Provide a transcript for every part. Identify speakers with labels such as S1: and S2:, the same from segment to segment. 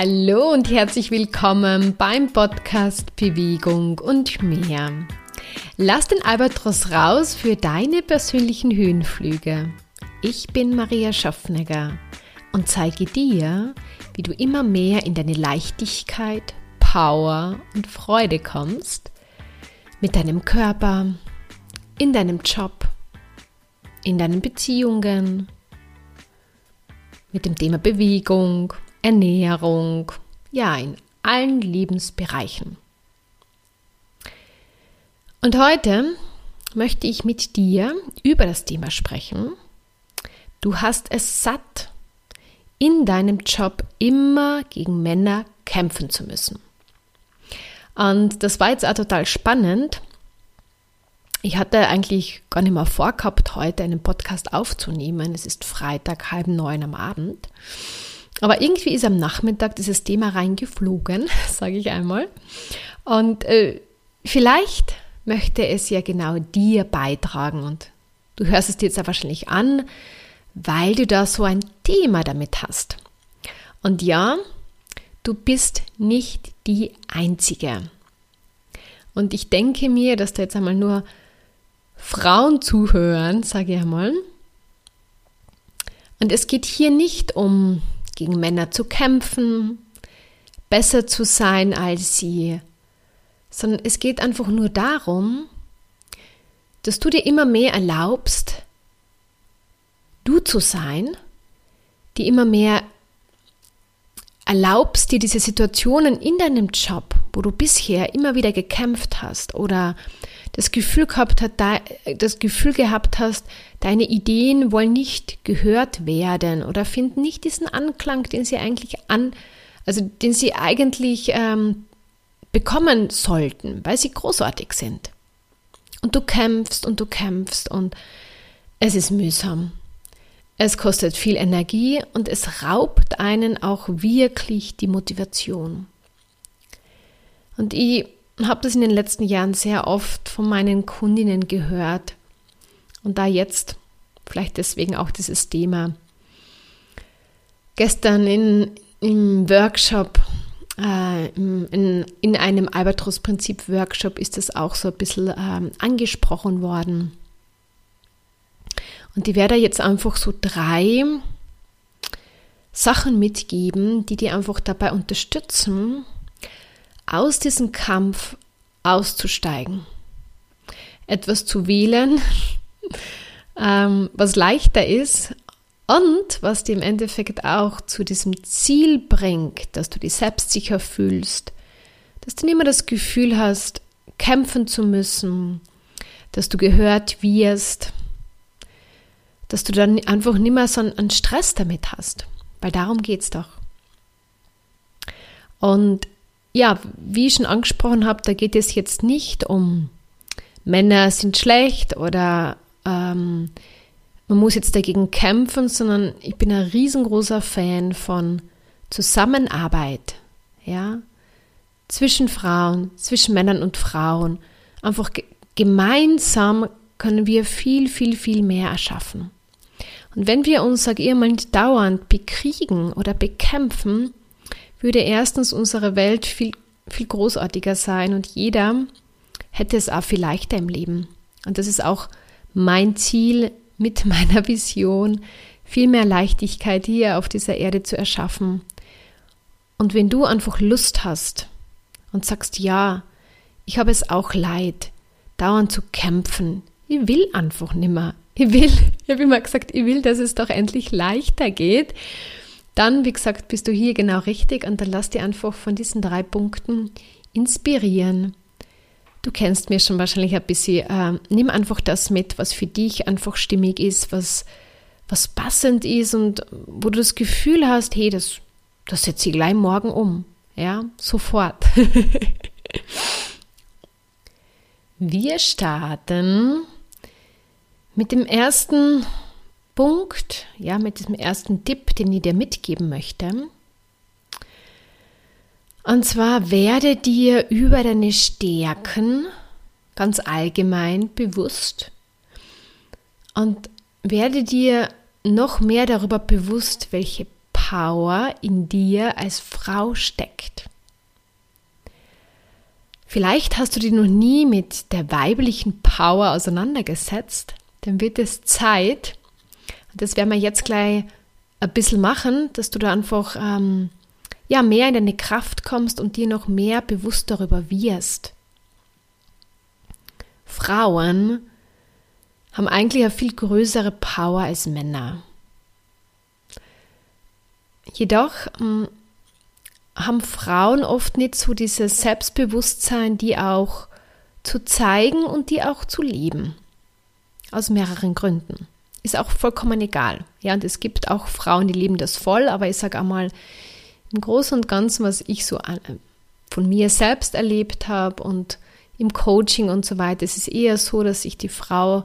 S1: Hallo und herzlich willkommen beim Podcast Bewegung und mehr. Lass den Albatros raus für deine persönlichen Höhenflüge. Ich bin Maria Schaffnegger und zeige dir, wie du immer mehr in deine Leichtigkeit, Power und Freude kommst mit deinem Körper, in deinem Job, in deinen Beziehungen, mit dem Thema Bewegung, Ernährung, ja, in allen Lebensbereichen. Und heute möchte ich mit dir über das Thema sprechen. Du hast es satt, in deinem Job immer gegen Männer kämpfen zu müssen. Und das war jetzt auch total spannend. Ich hatte eigentlich gar nicht mehr vorgehabt, heute einen Podcast aufzunehmen. Es ist Freitag, halb neun am Abend. Aber irgendwie ist am Nachmittag dieses Thema reingeflogen, sage ich einmal. Und äh, vielleicht möchte es ja genau dir beitragen. Und du hörst es dir jetzt ja wahrscheinlich an, weil du da so ein Thema damit hast. Und ja, du bist nicht die Einzige. Und ich denke mir, dass da jetzt einmal nur Frauen zuhören, sage ich einmal. Und es geht hier nicht um gegen Männer zu kämpfen, besser zu sein als sie, sondern es geht einfach nur darum, dass du dir immer mehr erlaubst, du zu sein, die immer mehr erlaubst dir diese Situationen in deinem Job, wo du bisher immer wieder gekämpft hast oder das Gefühl gehabt hat, das Gefühl gehabt hast, deine Ideen wollen nicht gehört werden oder finden nicht diesen Anklang, den sie eigentlich an, also den sie eigentlich ähm, bekommen sollten, weil sie großartig sind. Und du kämpfst und du kämpfst und es ist mühsam. Es kostet viel Energie und es raubt einen auch wirklich die Motivation. Und ich habe das in den letzten Jahren sehr oft von meinen Kundinnen gehört. Und da jetzt, vielleicht deswegen auch dieses Thema. Gestern in, im Workshop, äh, in, in einem Albatros-Prinzip-Workshop ist das auch so ein bisschen äh, angesprochen worden. Und ich werde jetzt einfach so drei Sachen mitgeben, die dir einfach dabei unterstützen, aus diesem Kampf auszusteigen. Etwas zu wählen, ähm, was leichter ist und was dir im Endeffekt auch zu diesem Ziel bringt, dass du dich selbstsicher fühlst, dass du nicht mehr das Gefühl hast, kämpfen zu müssen, dass du gehört wirst, dass du dann einfach nicht mehr so einen Stress damit hast. Weil darum geht es doch. Und ja, wie ich schon angesprochen habe, da geht es jetzt nicht um Männer sind schlecht oder ähm, man muss jetzt dagegen kämpfen, sondern ich bin ein riesengroßer Fan von Zusammenarbeit, ja, zwischen Frauen, zwischen Männern und Frauen. Einfach gemeinsam können wir viel, viel, viel mehr erschaffen. Und wenn wir uns, sag ich mal, nicht dauernd bekriegen oder bekämpfen, würde erstens unsere Welt viel, viel großartiger sein und jeder hätte es auch viel leichter im Leben. Und das ist auch mein Ziel mit meiner Vision, viel mehr Leichtigkeit hier auf dieser Erde zu erschaffen. Und wenn du einfach Lust hast und sagst, ja, ich habe es auch leid, dauernd zu kämpfen, ich will einfach nimmer. Ich will, ich habe immer gesagt, ich will, dass es doch endlich leichter geht dann, wie gesagt, bist du hier genau richtig und dann lass dir einfach von diesen drei Punkten inspirieren. Du kennst mir schon wahrscheinlich ein bisschen. Äh, nimm einfach das mit, was für dich einfach stimmig ist, was, was passend ist und wo du das Gefühl hast, hey, das, das setze ich gleich morgen um. Ja, sofort. Wir starten mit dem ersten Punkt, ja, mit diesem ersten Tipp, den ich dir mitgeben möchte. Und zwar werde dir über deine Stärken ganz allgemein bewusst und werde dir noch mehr darüber bewusst, welche Power in dir als Frau steckt. Vielleicht hast du dich noch nie mit der weiblichen Power auseinandergesetzt. Dann wird es Zeit, das werden wir jetzt gleich ein bisschen machen, dass du da einfach ähm, ja, mehr in deine Kraft kommst und dir noch mehr bewusst darüber wirst. Frauen haben eigentlich eine viel größere Power als Männer. Jedoch ähm, haben Frauen oft nicht so dieses Selbstbewusstsein, die auch zu zeigen und die auch zu leben. Aus mehreren Gründen. Ist auch vollkommen egal. Ja, und es gibt auch Frauen, die leben das voll, aber ich sage einmal, im Großen und Ganzen, was ich so von mir selbst erlebt habe und im Coaching und so weiter, es ist eher so, dass sich die Frau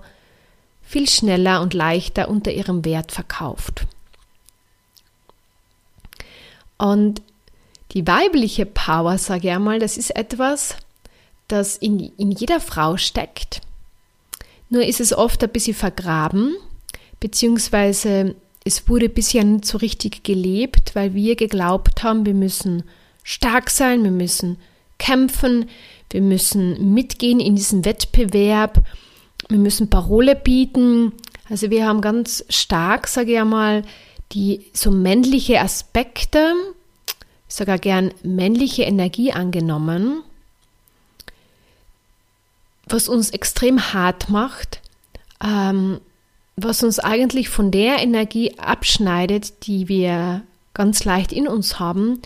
S1: viel schneller und leichter unter ihrem Wert verkauft. Und die weibliche Power, sage ich einmal, das ist etwas, das in, in jeder Frau steckt. Nur ist es oft ein bisschen vergraben, beziehungsweise es wurde bisher nicht so richtig gelebt, weil wir geglaubt haben, wir müssen stark sein, wir müssen kämpfen, wir müssen mitgehen in diesen Wettbewerb, wir müssen Parole bieten. Also wir haben ganz stark, sage ich einmal, die so männliche Aspekte, sogar gern männliche Energie angenommen, was uns extrem hart macht, ähm, was uns eigentlich von der Energie abschneidet, die wir ganz leicht in uns haben.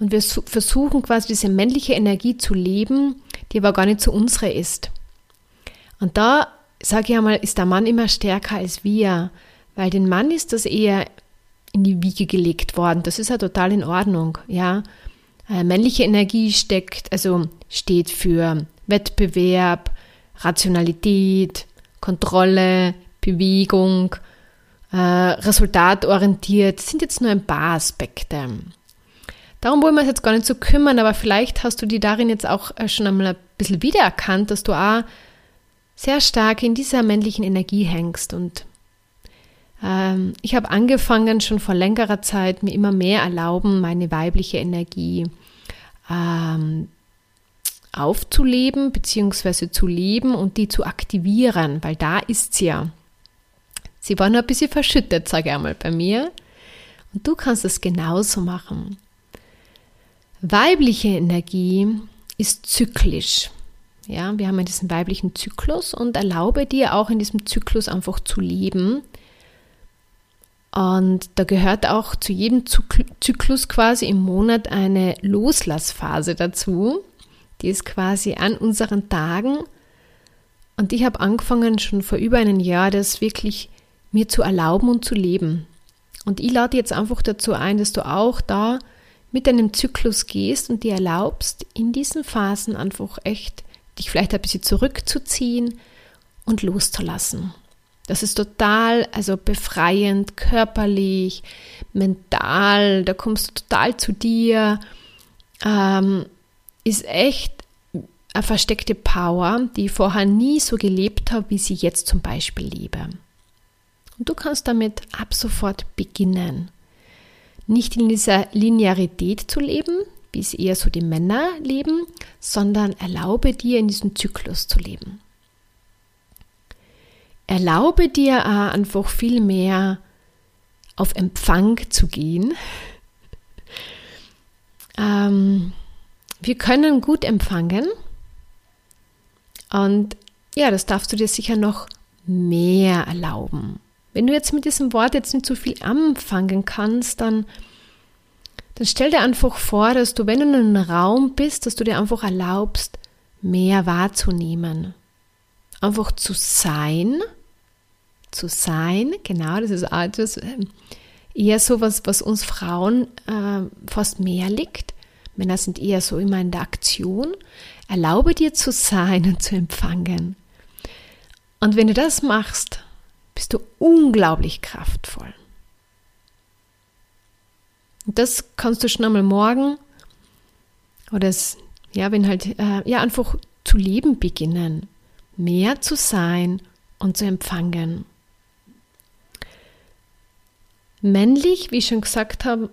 S1: Und wir versuchen quasi diese männliche Energie zu leben, die aber gar nicht so unsere ist. Und da, sage ich einmal, ist der Mann immer stärker als wir, weil den Mann ist das eher in die Wiege gelegt worden. Das ist ja total in Ordnung, ja. Äh, männliche Energie steckt, also steht für Wettbewerb, Rationalität, Kontrolle, Bewegung, äh, resultatorientiert, sind jetzt nur ein paar Aspekte. Darum wollen wir uns jetzt gar nicht so kümmern, aber vielleicht hast du die darin jetzt auch äh, schon einmal ein bisschen wiedererkannt, dass du auch sehr stark in dieser männlichen Energie hängst. Und ähm, ich habe angefangen, schon vor längerer Zeit, mir immer mehr erlauben, meine weibliche Energie ähm, aufzuleben bzw. zu leben und die zu aktivieren, weil da ist sie ja. Sie war nur ein bisschen verschüttet, sage ich einmal, bei mir. Und du kannst es genauso machen. Weibliche Energie ist zyklisch. Ja, wir haben ja diesen weiblichen Zyklus und erlaube dir auch in diesem Zyklus einfach zu leben. Und da gehört auch zu jedem Zyklus quasi im Monat eine Loslassphase dazu. Die ist quasi an unseren Tagen. Und ich habe angefangen schon vor über einem Jahr, das wirklich mir zu erlauben und zu leben. Und ich lade jetzt einfach dazu ein, dass du auch da mit deinem Zyklus gehst und dir erlaubst, in diesen Phasen einfach echt dich vielleicht ein bisschen zurückzuziehen und loszulassen. Das ist total, also befreiend, körperlich, mental, da kommst du total zu dir. Ähm, ist echt eine versteckte Power, die ich vorher nie so gelebt habe, wie sie jetzt zum Beispiel lebe. Und du kannst damit ab sofort beginnen. Nicht in dieser Linearität zu leben, wie es eher so die Männer leben, sondern erlaube dir in diesem Zyklus zu leben. Erlaube dir einfach viel mehr auf Empfang zu gehen. Ähm, wir können gut empfangen und ja, das darfst du dir sicher noch mehr erlauben. Wenn du jetzt mit diesem Wort jetzt nicht so viel anfangen kannst, dann, dann stell dir einfach vor, dass du, wenn du in einem Raum bist, dass du dir einfach erlaubst, mehr wahrzunehmen. Einfach zu sein. Zu sein, genau, das ist etwas, ähm, eher so was, was uns Frauen äh, fast mehr liegt. Männer sind eher so immer in der Aktion. Erlaube dir zu sein und zu empfangen. Und wenn du das machst, du unglaublich kraftvoll. Und das kannst du schon einmal morgen oder es, ja, wenn halt, äh, ja, einfach zu leben beginnen, mehr zu sein und zu empfangen. Männlich, wie ich schon gesagt habe,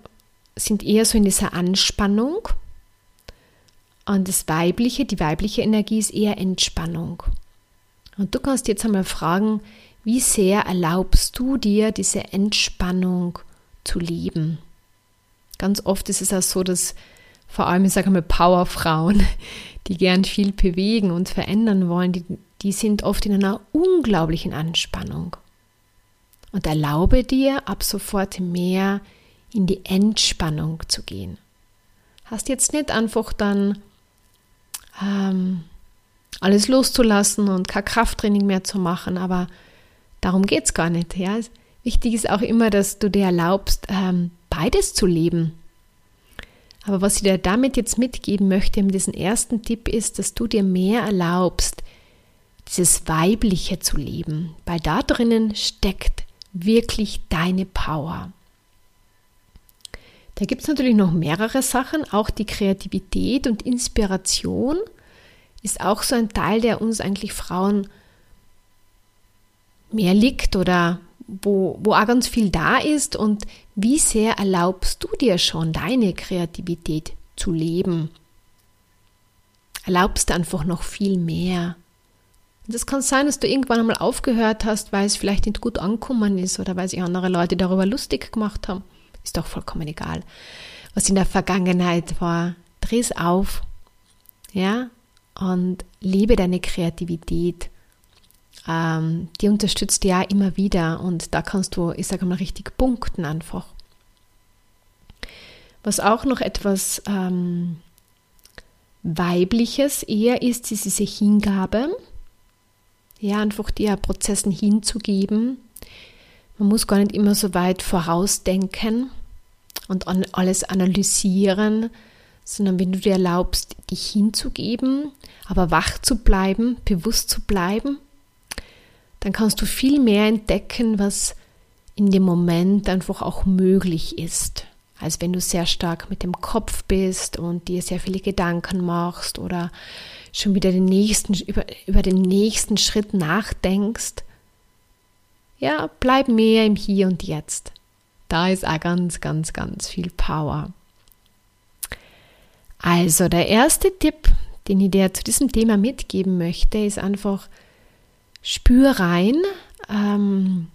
S1: sind eher so in dieser Anspannung. Und das Weibliche, die weibliche Energie ist eher Entspannung. Und du kannst jetzt einmal fragen, wie sehr erlaubst du dir diese Entspannung zu leben? Ganz oft ist es auch so, dass vor allem, ich sage mal, Powerfrauen, die gern viel bewegen und verändern wollen, die, die sind oft in einer unglaublichen Anspannung. Und erlaube dir ab sofort mehr in die Entspannung zu gehen. Hast jetzt nicht einfach dann ähm, alles loszulassen und kein Krafttraining mehr zu machen, aber darum geht es gar nicht. Ja? Wichtig ist auch immer, dass du dir erlaubst, ähm, beides zu leben. Aber was ich dir damit jetzt mitgeben möchte in diesem ersten Tipp ist, dass du dir mehr erlaubst, dieses Weibliche zu leben, weil da drinnen steckt wirklich deine Power. Da gibt es natürlich noch mehrere Sachen, auch die Kreativität und Inspiration ist auch so ein Teil, der uns eigentlich Frauen mehr liegt oder wo, wo auch ganz viel da ist und wie sehr erlaubst du dir schon deine Kreativität zu leben? Erlaubst einfach noch viel mehr. Und es kann sein, dass du irgendwann einmal aufgehört hast, weil es vielleicht nicht gut angekommen ist oder weil sich andere Leute darüber lustig gemacht haben. Ist doch vollkommen egal. Was in der Vergangenheit war, dreh es auf. Ja, und liebe deine Kreativität. Ähm, die unterstützt ja immer wieder und da kannst du, ich sage mal, richtig punkten einfach. Was auch noch etwas ähm, Weibliches eher ist, ist diese Hingabe. Ja, einfach dir Prozessen hinzugeben. Man muss gar nicht immer so weit vorausdenken und alles analysieren, sondern wenn du dir erlaubst, dich hinzugeben, aber wach zu bleiben, bewusst zu bleiben, dann kannst du viel mehr entdecken, was in dem Moment einfach auch möglich ist, als wenn du sehr stark mit dem Kopf bist und dir sehr viele Gedanken machst oder schon wieder den nächsten, über, über den nächsten Schritt nachdenkst. Ja, bleib mehr im Hier und Jetzt. Da ist auch ganz, ganz, ganz viel Power. Also der erste Tipp, den ich dir zu diesem Thema mitgeben möchte, ist einfach, spür rein, ähm,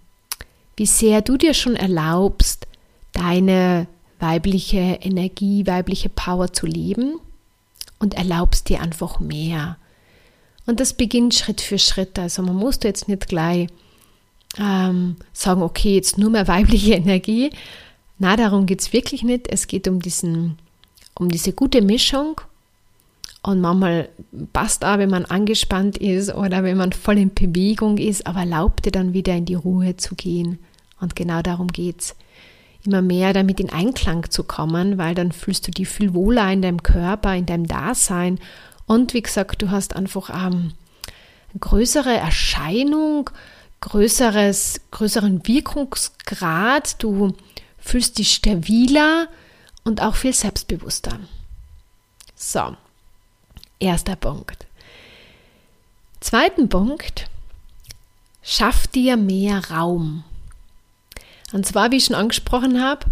S1: wie sehr du dir schon erlaubst, deine weibliche Energie, weibliche Power zu leben und erlaubst dir einfach mehr. Und das beginnt Schritt für Schritt. Also man muss jetzt nicht gleich ähm, sagen, okay, jetzt nur mehr weibliche Energie. Na, darum geht es wirklich nicht. Es geht um diesen um diese gute Mischung. Und manchmal passt auch, wenn man angespannt ist oder wenn man voll in Bewegung ist, aber erlaubt dir dann wieder in die Ruhe zu gehen. Und genau darum geht es. Immer mehr damit in Einklang zu kommen, weil dann fühlst du dich viel wohler in deinem Körper, in deinem Dasein. Und wie gesagt, du hast einfach ähm, eine größere Erscheinung, größeres, größeren Wirkungsgrad, du fühlst dich stabiler, und auch viel selbstbewusster. So, erster Punkt. Zweiten Punkt, schaff dir mehr Raum. Und zwar, wie ich schon angesprochen habe,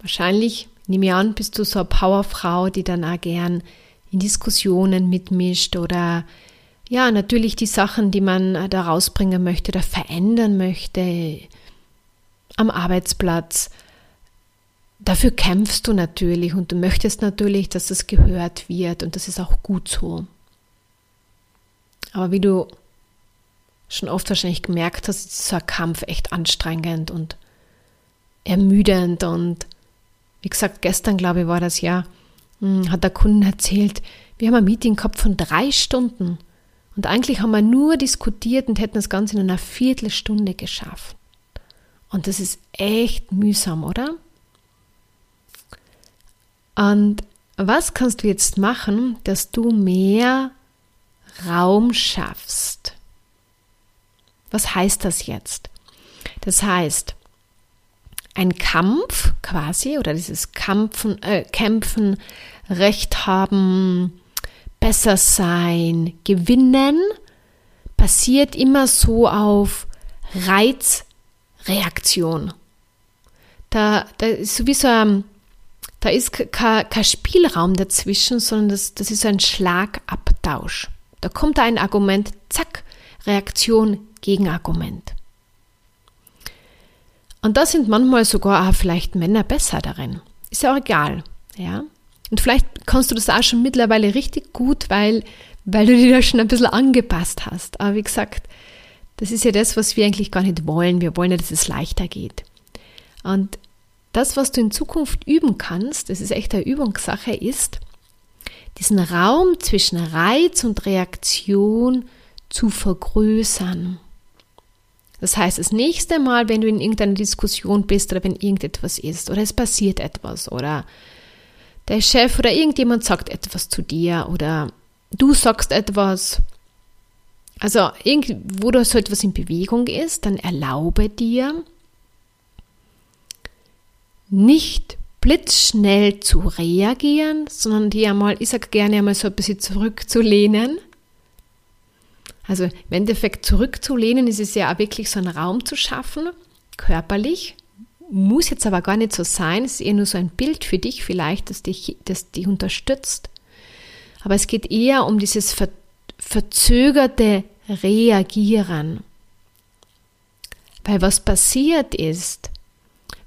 S1: wahrscheinlich, nehme ich an, bist du so eine Powerfrau, die dann auch gern in Diskussionen mitmischt oder ja, natürlich die Sachen, die man da rausbringen möchte oder verändern möchte am Arbeitsplatz dafür kämpfst du natürlich und du möchtest natürlich, dass es gehört wird und das ist auch gut so. Aber wie du schon oft wahrscheinlich gemerkt hast, ist ein Kampf echt anstrengend und ermüdend und wie gesagt, gestern glaube ich war das ja, hm, hat der Kunde erzählt, wir haben ein Meeting gehabt von drei Stunden und eigentlich haben wir nur diskutiert und hätten das Ganze in einer Viertelstunde geschafft. Und das ist echt mühsam, oder? Und was kannst du jetzt machen, dass du mehr Raum schaffst? Was heißt das jetzt? Das heißt, ein Kampf quasi oder dieses Kampfen, äh, Kämpfen, Recht haben, besser sein, gewinnen, passiert immer so auf Reizreaktion. da, da ist sowieso ein, da ist kein, Spielraum dazwischen, sondern das, das ist ein Schlagabtausch. Da kommt ein Argument, zack, Reaktion, Gegenargument. Und da sind manchmal sogar auch vielleicht Männer besser darin. Ist ja auch egal, ja. Und vielleicht kannst du das auch schon mittlerweile richtig gut, weil, weil du dir da schon ein bisschen angepasst hast. Aber wie gesagt, das ist ja das, was wir eigentlich gar nicht wollen. Wir wollen ja, dass es leichter geht. Und das, was du in Zukunft üben kannst, das ist echt eine Übungssache, ist, diesen Raum zwischen Reiz und Reaktion zu vergrößern. Das heißt, das nächste Mal, wenn du in irgendeiner Diskussion bist oder wenn irgendetwas ist oder es passiert etwas oder der Chef oder irgendjemand sagt etwas zu dir oder du sagst etwas, also irgendwo so etwas in Bewegung ist, dann erlaube dir, nicht blitzschnell zu reagieren, sondern dir einmal, ich sage gerne einmal so ein bisschen zurückzulehnen. Also im Endeffekt zurückzulehnen ist es ja auch wirklich so einen Raum zu schaffen, körperlich. Muss jetzt aber gar nicht so sein, es ist eher nur so ein Bild für dich vielleicht, das dich, das dich unterstützt. Aber es geht eher um dieses ver verzögerte Reagieren. Weil was passiert ist,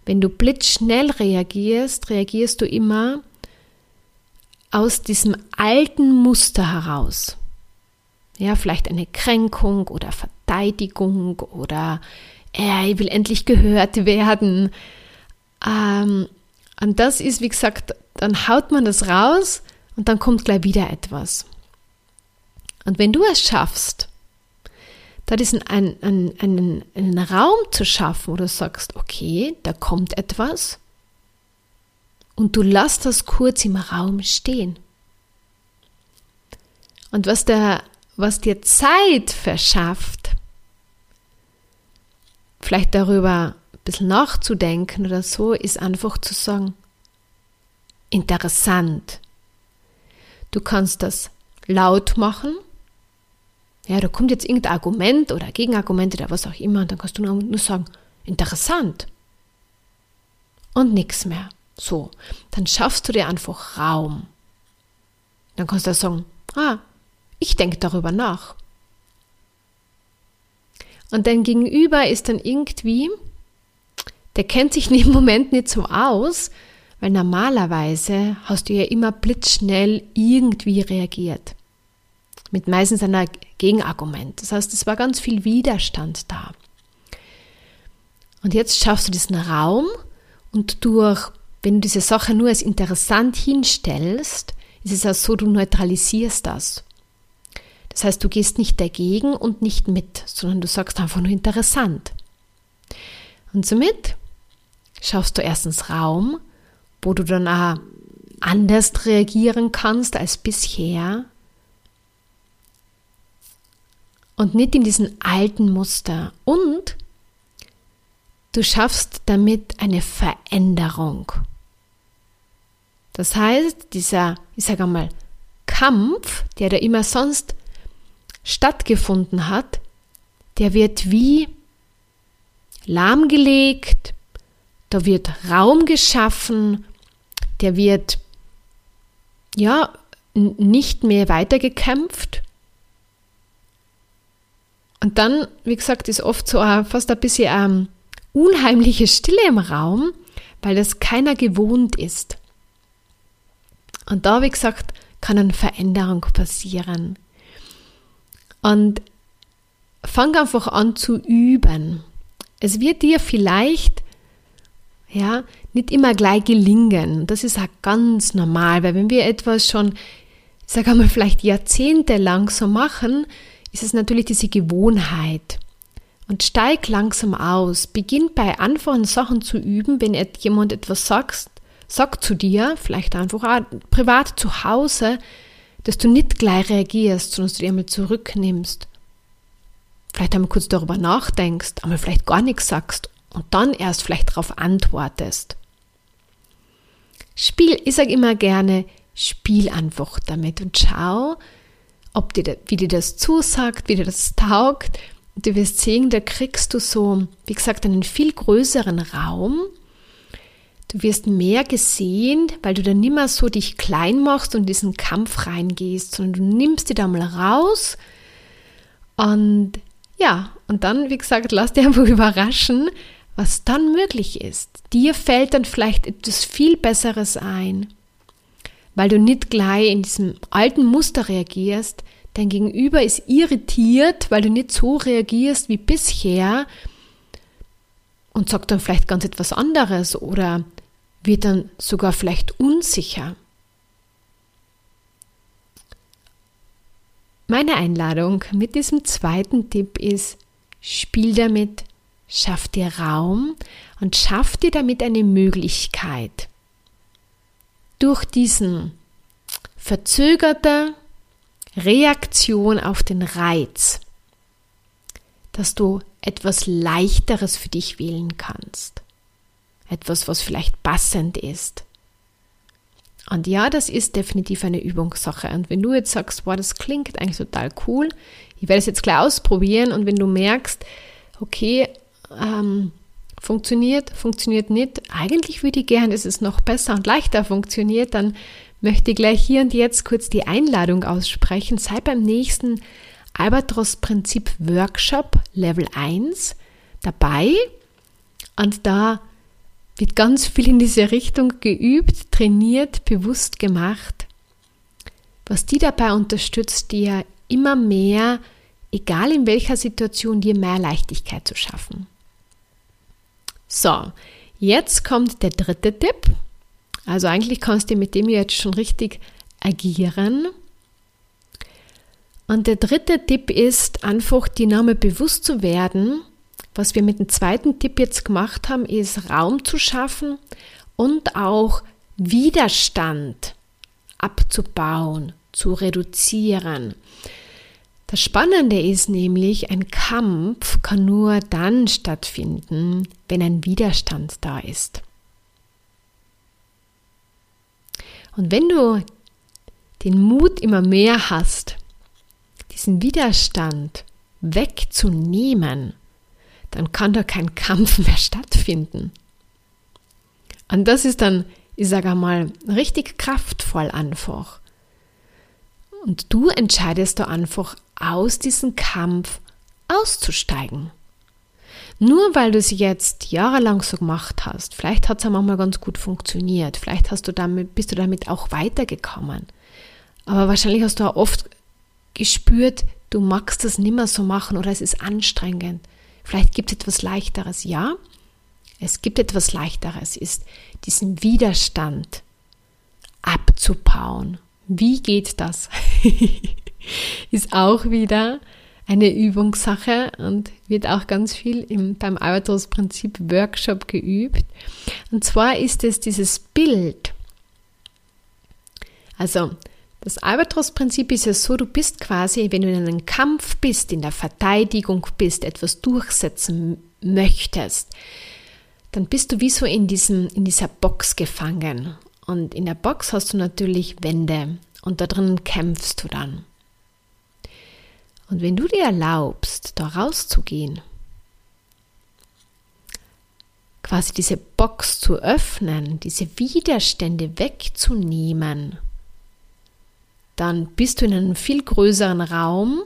S1: wenn du blitzschnell reagierst, reagierst du immer aus diesem alten Muster heraus. Ja, vielleicht eine Kränkung oder Verteidigung oder äh, ich will endlich gehört werden. Ähm, und das ist, wie gesagt, dann haut man das raus und dann kommt gleich wieder etwas. Und wenn du es schaffst, da diesen einen, einen, einen, Raum zu schaffen, wo du sagst, okay, da kommt etwas und du lässt das kurz im Raum stehen. Und was, der, was dir Zeit verschafft, vielleicht darüber ein bisschen nachzudenken oder so, ist einfach zu sagen, interessant. Du kannst das laut machen ja, da kommt jetzt irgendein Argument oder Gegenargument oder was auch immer und dann kannst du nur sagen, interessant. Und nichts mehr. So, dann schaffst du dir einfach Raum. Dann kannst du sagen, ah, ich denke darüber nach. Und dein Gegenüber ist dann irgendwie, der kennt sich im Moment nicht so aus, weil normalerweise hast du ja immer blitzschnell irgendwie reagiert mit meistens einer Gegenargument. Das heißt, es war ganz viel Widerstand da. Und jetzt schaffst du diesen Raum und durch, wenn du diese Sache nur als interessant hinstellst, ist es auch so, du neutralisierst das. Das heißt, du gehst nicht dagegen und nicht mit, sondern du sagst einfach nur interessant. Und somit schaffst du erstens Raum, wo du dann auch anders reagieren kannst als bisher und nicht in diesen alten Muster. Und du schaffst damit eine Veränderung. Das heißt, dieser, ich sage einmal, Kampf, der da immer sonst stattgefunden hat, der wird wie lahmgelegt, da wird Raum geschaffen, der wird ja nicht mehr weitergekämpft, und dann, wie gesagt, ist oft so fast ein bisschen ähm, unheimliche Stille im Raum, weil das keiner gewohnt ist. Und da, wie gesagt, kann eine Veränderung passieren. Und fang einfach an zu üben. Es wird dir vielleicht, ja, nicht immer gleich gelingen. Das ist auch ganz normal, weil wenn wir etwas schon, ich sage einmal, vielleicht jahrzehntelang so machen, ist es natürlich diese Gewohnheit. Und steig langsam aus. Beginn bei einfachen Sachen zu üben, wenn jemand etwas sagt, sagt zu dir, vielleicht einfach auch privat zu Hause, dass du nicht gleich reagierst, sondern dass du dir einmal zurücknimmst. Vielleicht einmal kurz darüber nachdenkst, einmal vielleicht gar nichts sagst und dann erst vielleicht darauf antwortest. Spiel, ich sage immer gerne, spiel einfach damit und schau, ob dir, wie dir das zusagt, wie dir das taugt. Du wirst sehen, da kriegst du so, wie gesagt, einen viel größeren Raum Du wirst mehr gesehen, weil du dann nicht mehr so dich klein machst und in diesen Kampf reingehst, sondern du nimmst dich da mal raus und ja, und dann, wie gesagt, lass dich einfach überraschen, was dann möglich ist. Dir fällt dann vielleicht etwas viel Besseres ein, weil du nicht gleich in diesem alten Muster reagierst. Dein Gegenüber ist irritiert, weil du nicht so reagierst wie bisher und sagt dann vielleicht ganz etwas anderes oder wird dann sogar vielleicht unsicher. Meine Einladung mit diesem zweiten Tipp ist, spiel damit, schaff dir Raum und schaff dir damit eine Möglichkeit. Durch diesen verzögerte Reaktion auf den Reiz, dass du etwas leichteres für dich wählen kannst etwas, was vielleicht passend ist. Und ja, das ist definitiv eine Übungssache. Und wenn du jetzt sagst, wow, das klingt eigentlich total cool, ich werde es jetzt gleich ausprobieren und wenn du merkst, okay, ähm, funktioniert, funktioniert nicht, eigentlich würde ich gern, dass es noch besser und leichter funktioniert, dann möchte ich gleich hier und jetzt kurz die Einladung aussprechen. Sei beim nächsten Albatros-Prinzip Workshop Level 1 dabei und da wird ganz viel in diese Richtung geübt, trainiert, bewusst gemacht, was die dabei unterstützt, dir immer mehr, egal in welcher Situation, dir mehr Leichtigkeit zu schaffen. So, jetzt kommt der dritte Tipp. Also eigentlich kannst du mit dem jetzt schon richtig agieren. Und der dritte Tipp ist einfach, die Name bewusst zu werden was wir mit dem zweiten Tipp jetzt gemacht haben, ist Raum zu schaffen und auch Widerstand abzubauen, zu reduzieren. Das Spannende ist nämlich, ein Kampf kann nur dann stattfinden, wenn ein Widerstand da ist. Und wenn du den Mut immer mehr hast, diesen Widerstand wegzunehmen, dann kann da kein Kampf mehr stattfinden. Und das ist dann, ich sage einmal, richtig kraftvoll einfach. Und du entscheidest da einfach aus diesem Kampf auszusteigen. Nur weil du es jetzt jahrelang so gemacht hast, vielleicht hat es einmal ganz gut funktioniert, vielleicht hast du damit, bist du damit auch weitergekommen. Aber wahrscheinlich hast du auch oft gespürt, du magst das nicht mehr so machen oder es ist anstrengend. Vielleicht gibt es etwas Leichteres. Ja, es gibt etwas Leichteres, ist diesen Widerstand abzubauen. Wie geht das? ist auch wieder eine Übungssache und wird auch ganz viel im, beim Albatros-Prinzip Workshop geübt. Und zwar ist es dieses Bild. Also das Albatros-Prinzip ist ja so, du bist quasi, wenn du in einem Kampf bist, in der Verteidigung bist, etwas durchsetzen möchtest, dann bist du wie so in, diesem, in dieser Box gefangen. Und in der Box hast du natürlich Wände und da drin kämpfst du dann. Und wenn du dir erlaubst, da rauszugehen, quasi diese Box zu öffnen, diese Widerstände wegzunehmen, dann bist du in einem viel größeren Raum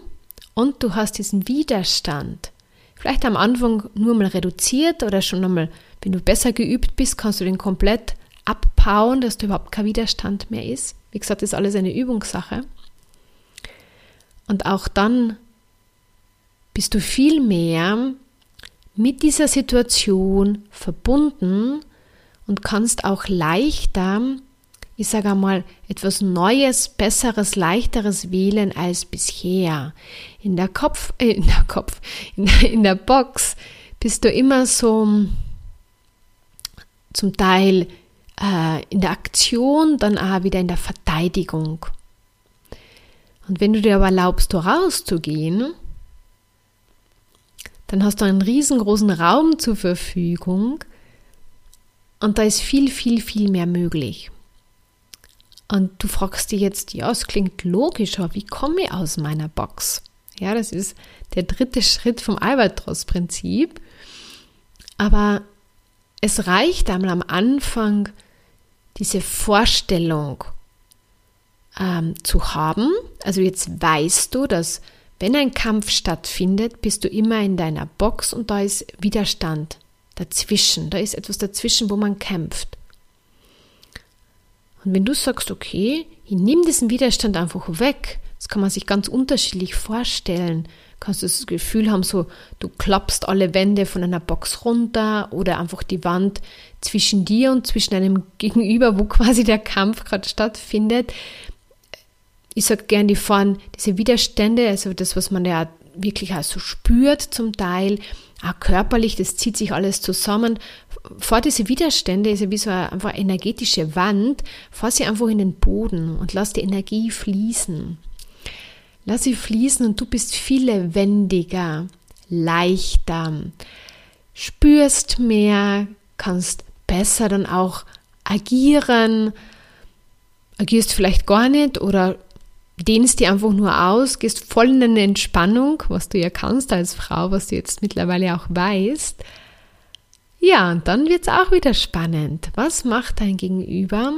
S1: und du hast diesen Widerstand. Vielleicht am Anfang nur mal reduziert oder schon einmal, wenn du besser geübt bist, kannst du den komplett abbauen, dass da überhaupt kein Widerstand mehr ist. Wie gesagt, das ist alles eine Übungssache. Und auch dann bist du viel mehr mit dieser Situation verbunden und kannst auch leichter ich sage einmal, etwas Neues, Besseres, Leichteres wählen als bisher. In der Kopf, äh, in der Kopf, in in der Box bist du immer so zum Teil äh, in der Aktion, dann auch wieder in der Verteidigung. Und wenn du dir aber erlaubst, rauszugehen, dann hast du einen riesengroßen Raum zur Verfügung und da ist viel, viel, viel mehr möglich. Und du fragst dich jetzt, ja, es klingt logisch, aber wie komme ich aus meiner Box? Ja, das ist der dritte Schritt vom Albatros-Prinzip. Aber es reicht einmal am Anfang, diese Vorstellung ähm, zu haben. Also jetzt weißt du, dass wenn ein Kampf stattfindet, bist du immer in deiner Box und da ist Widerstand dazwischen. Da ist etwas dazwischen, wo man kämpft. Und wenn du sagst, okay, ich nehme diesen Widerstand einfach weg, das kann man sich ganz unterschiedlich vorstellen. Kannst du das Gefühl haben, so du klappst alle Wände von einer Box runter oder einfach die Wand zwischen dir und zwischen einem Gegenüber, wo quasi der Kampf gerade stattfindet. Ich sage gerne die Form, diese Widerstände, also das, was man ja wirklich auch so spürt zum Teil, auch körperlich, das zieht sich alles zusammen. Vor diese Widerstände ist ja wie so eine einfach energetische Wand, fahr sie einfach in den Boden und lass die Energie fließen. Lass sie fließen und du bist viel lebendiger, leichter, spürst mehr, kannst besser dann auch agieren, agierst vielleicht gar nicht oder dehnst dir einfach nur aus, gehst voll in eine Entspannung, was du ja kannst als Frau, was du jetzt mittlerweile auch weißt. Ja, und dann wird es auch wieder spannend. Was macht dein Gegenüber,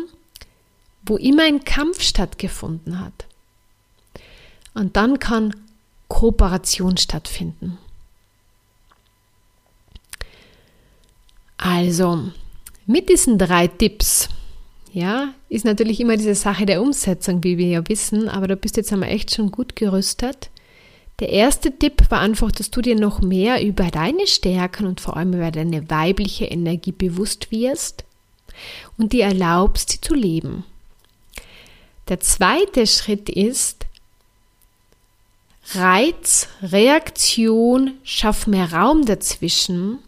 S1: wo immer ein Kampf stattgefunden hat? Und dann kann Kooperation stattfinden. Also, mit diesen drei Tipps ja, ist natürlich immer diese Sache der Umsetzung, wie wir ja wissen, aber da bist du jetzt einmal echt schon gut gerüstet. Der erste Tipp war einfach, dass du dir noch mehr über deine Stärken und vor allem über deine weibliche Energie bewusst wirst und dir erlaubst, sie zu leben. Der zweite Schritt ist, Reiz, Reaktion, schaff mehr Raum dazwischen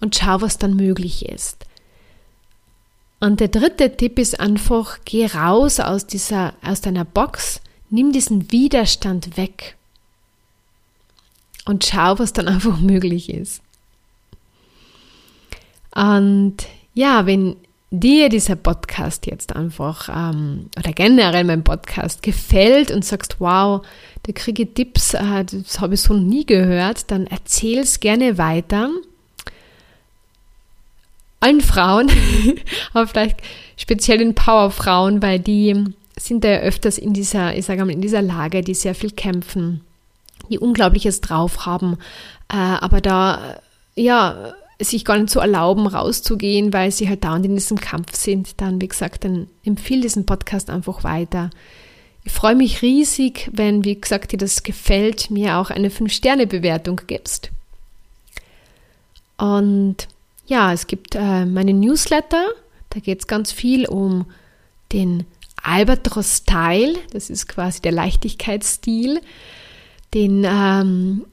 S1: und schau, was dann möglich ist. Und der dritte Tipp ist einfach, geh raus aus dieser, aus deiner Box, nimm diesen Widerstand weg und schau, was dann einfach möglich ist. Und ja, wenn dir dieser Podcast jetzt einfach ähm, oder generell mein Podcast gefällt und sagst, wow, da kriege ich Tipps, äh, das habe ich so nie gehört, dann erzähl es gerne weiter allen Frauen, aber vielleicht speziell den Powerfrauen, weil die sind ja öfters in dieser, ich sage mal, in dieser Lage, die sehr viel kämpfen, die Unglaubliches drauf haben, äh, aber da, ja, sich gar nicht so erlauben, rauszugehen, weil sie halt dauernd in diesem Kampf sind, dann, wie gesagt, dann empfehle diesen Podcast einfach weiter. Ich freue mich riesig, wenn, wie gesagt, dir das gefällt, mir auch eine 5-Sterne-Bewertung gibst. Und ja, es gibt äh, meine Newsletter, da geht es ganz viel um den Albatros-Style, das ist quasi der Leichtigkeitsstil, den, ähm,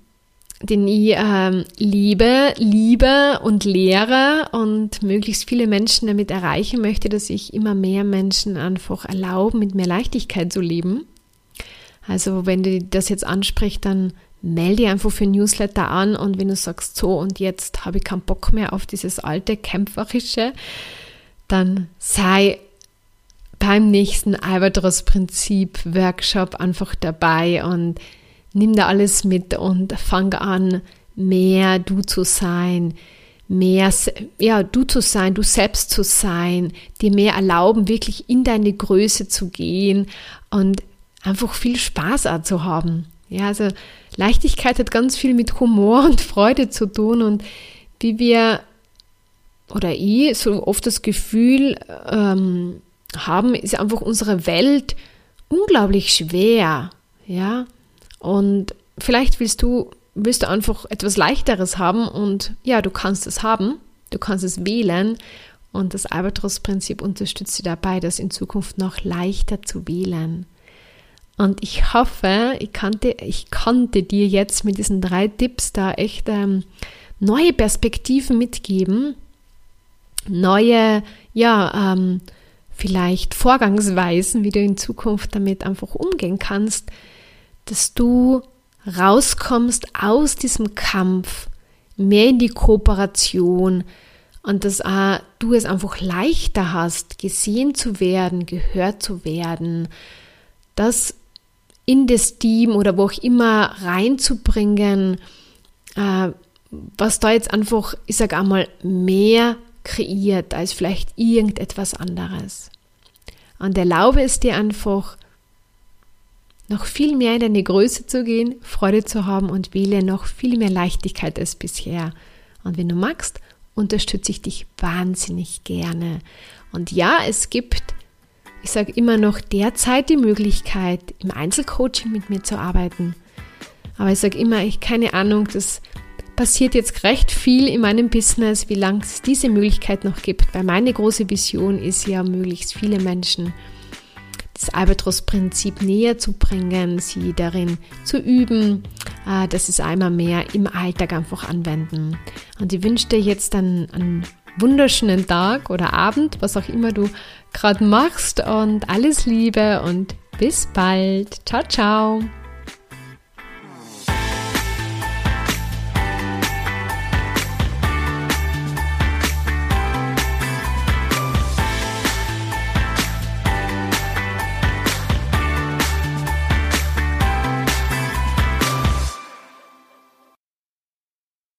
S1: den ich ähm, liebe, liebe und lehre und möglichst viele Menschen damit erreichen möchte, dass ich immer mehr Menschen einfach erlaube, mit mehr Leichtigkeit zu leben. Also wenn du das jetzt ansprichst, dann melde einfach für Newsletter an und wenn du sagst, so und jetzt habe ich keinen Bock mehr auf dieses alte Kämpferische, dann sei beim nächsten Albatros-Prinzip Workshop einfach dabei und nimm da alles mit und fang an, mehr du zu sein, mehr, ja, du zu sein, du selbst zu sein, dir mehr erlauben, wirklich in deine Größe zu gehen und einfach viel Spaß auch zu haben. Ja, also Leichtigkeit hat ganz viel mit Humor und Freude zu tun und wie wir oder ich so oft das Gefühl ähm, haben, ist einfach unsere Welt unglaublich schwer, ja. Und vielleicht willst du willst du einfach etwas leichteres haben und ja, du kannst es haben, du kannst es wählen und das Albatros-Prinzip unterstützt dich dabei, das in Zukunft noch leichter zu wählen. Und ich hoffe, ich konnte, ich konnte dir jetzt mit diesen drei Tipps da echt ähm, neue Perspektiven mitgeben, neue, ja, ähm, vielleicht Vorgangsweisen, wie du in Zukunft damit einfach umgehen kannst, dass du rauskommst aus diesem Kampf, mehr in die Kooperation und dass äh, du es einfach leichter hast, gesehen zu werden, gehört zu werden, dass in das Team oder wo auch immer reinzubringen, äh, was da jetzt einfach, ich sage einmal, mehr kreiert als vielleicht irgendetwas anderes. Und erlaube es dir einfach, noch viel mehr in deine Größe zu gehen, Freude zu haben und wähle noch viel mehr Leichtigkeit als bisher. Und wenn du magst, unterstütze ich dich wahnsinnig gerne. Und ja, es gibt, ich sage immer noch derzeit die Möglichkeit, im Einzelcoaching mit mir zu arbeiten. Aber ich sage immer, ich keine Ahnung, das passiert jetzt recht viel in meinem Business, wie lange es diese Möglichkeit noch gibt. Weil meine große Vision ist ja, möglichst viele Menschen das Albatros-Prinzip näher zu bringen, sie darin zu üben, äh, dass sie es einmal mehr im Alltag einfach anwenden. Und ich wünsche dir jetzt einen, einen wunderschönen Tag oder Abend, was auch immer du gerade machst und alles Liebe und bis bald. Ciao, ciao.